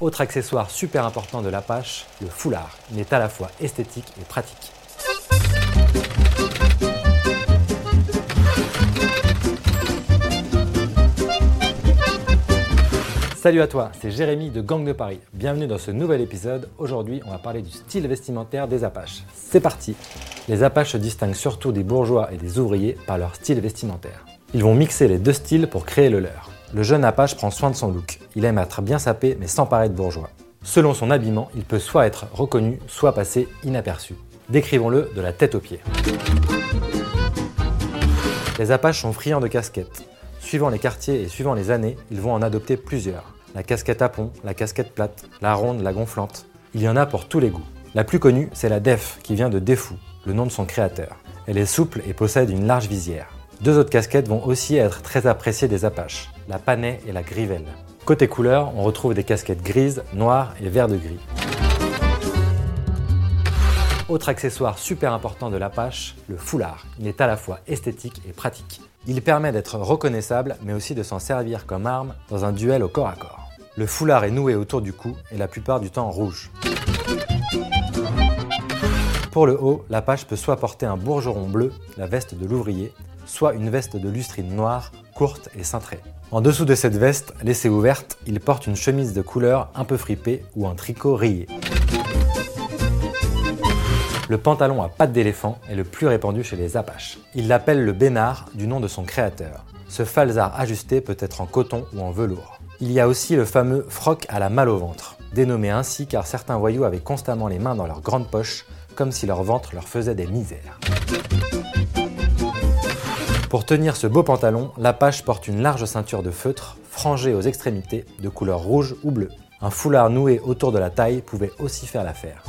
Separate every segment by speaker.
Speaker 1: Autre accessoire super important de l'Apache, le foulard. Il est à la fois esthétique et pratique. Salut à toi, c'est Jérémy de Gang de Paris. Bienvenue dans ce nouvel épisode. Aujourd'hui, on va parler du style vestimentaire des Apaches. C'est parti Les Apaches se distinguent surtout des bourgeois et des ouvriers par leur style vestimentaire. Ils vont mixer les deux styles pour créer le leur. Le jeune Apache prend soin de son look. Il aime être bien sapé mais sans paraître bourgeois. Selon son habillement, il peut soit être reconnu, soit passer inaperçu. Décrivons-le de la tête aux pieds. Les Apaches sont friands de casquettes. Suivant les quartiers et suivant les années, ils vont en adopter plusieurs. La casquette à pont, la casquette plate, la ronde, la gonflante. Il y en a pour tous les goûts. La plus connue, c'est la Def, qui vient de Defou, le nom de son créateur. Elle est souple et possède une large visière. Deux autres casquettes vont aussi être très appréciées des Apaches, la Panay et la Grivelle. Côté couleur, on retrouve des casquettes grises, noires et vert de gris. Autre accessoire super important de l'Apache, le foulard. Il est à la fois esthétique et pratique. Il permet d'être reconnaissable, mais aussi de s'en servir comme arme dans un duel au corps à corps. Le foulard est noué autour du cou et la plupart du temps rouge. Pour le haut, l'Apache peut soit porter un bourgeron bleu, la veste de l'ouvrier, soit une veste de lustrine noire, courte et cintrée. En dessous de cette veste, laissée ouverte, il porte une chemise de couleur un peu fripée ou un tricot rayé. Le pantalon à pattes d'éléphant est le plus répandu chez les Apaches. Il l'appelle le bénard du nom de son créateur. Ce falzar ajusté peut être en coton ou en velours. Il y a aussi le fameux froc à la malle au ventre, dénommé ainsi car certains voyous avaient constamment les mains dans leurs grandes poches, comme si leur ventre leur faisait des misères. Pour tenir ce beau pantalon, l'Apache porte une large ceinture de feutre, frangée aux extrémités, de couleur rouge ou bleue. Un foulard noué autour de la taille pouvait aussi faire l'affaire.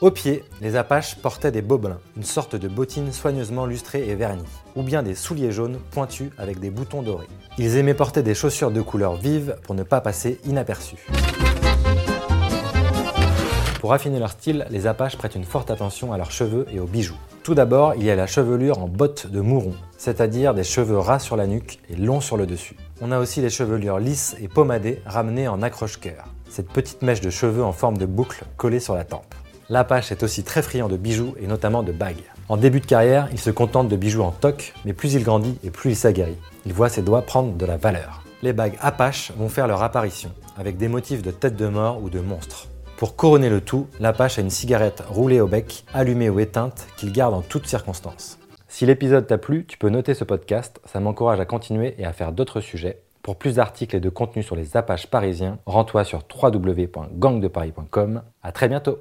Speaker 1: Au pied, les Apaches portaient des bobelins, une sorte de bottine soigneusement lustrée et vernie, ou bien des souliers jaunes pointus avec des boutons dorés. Ils aimaient porter des chaussures de couleur vive pour ne pas passer inaperçus. Pour affiner leur style, les Apaches prêtent une forte attention à leurs cheveux et aux bijoux. Tout d'abord, il y a la chevelure en bottes de mouron, c'est-à-dire des cheveux ras sur la nuque et longs sur le dessus. On a aussi les chevelures lisses et pommadées ramenées en accroche-cœur, cette petite mèche de cheveux en forme de boucle collée sur la tempe. L'Apache est aussi très friand de bijoux et notamment de bagues. En début de carrière, il se contente de bijoux en toc, mais plus il grandit et plus il s'aguerrit. Il voit ses doigts prendre de la valeur. Les bagues Apache vont faire leur apparition, avec des motifs de tête de mort ou de monstre. Pour couronner le tout, l'Apache a une cigarette roulée au bec, allumée ou éteinte, qu'il garde en toutes circonstances. Si l'épisode t'a plu, tu peux noter ce podcast, ça m'encourage à continuer et à faire d'autres sujets. Pour plus d'articles et de contenus sur les Apaches parisiens, rends-toi sur www.gangdeparis.com. À très bientôt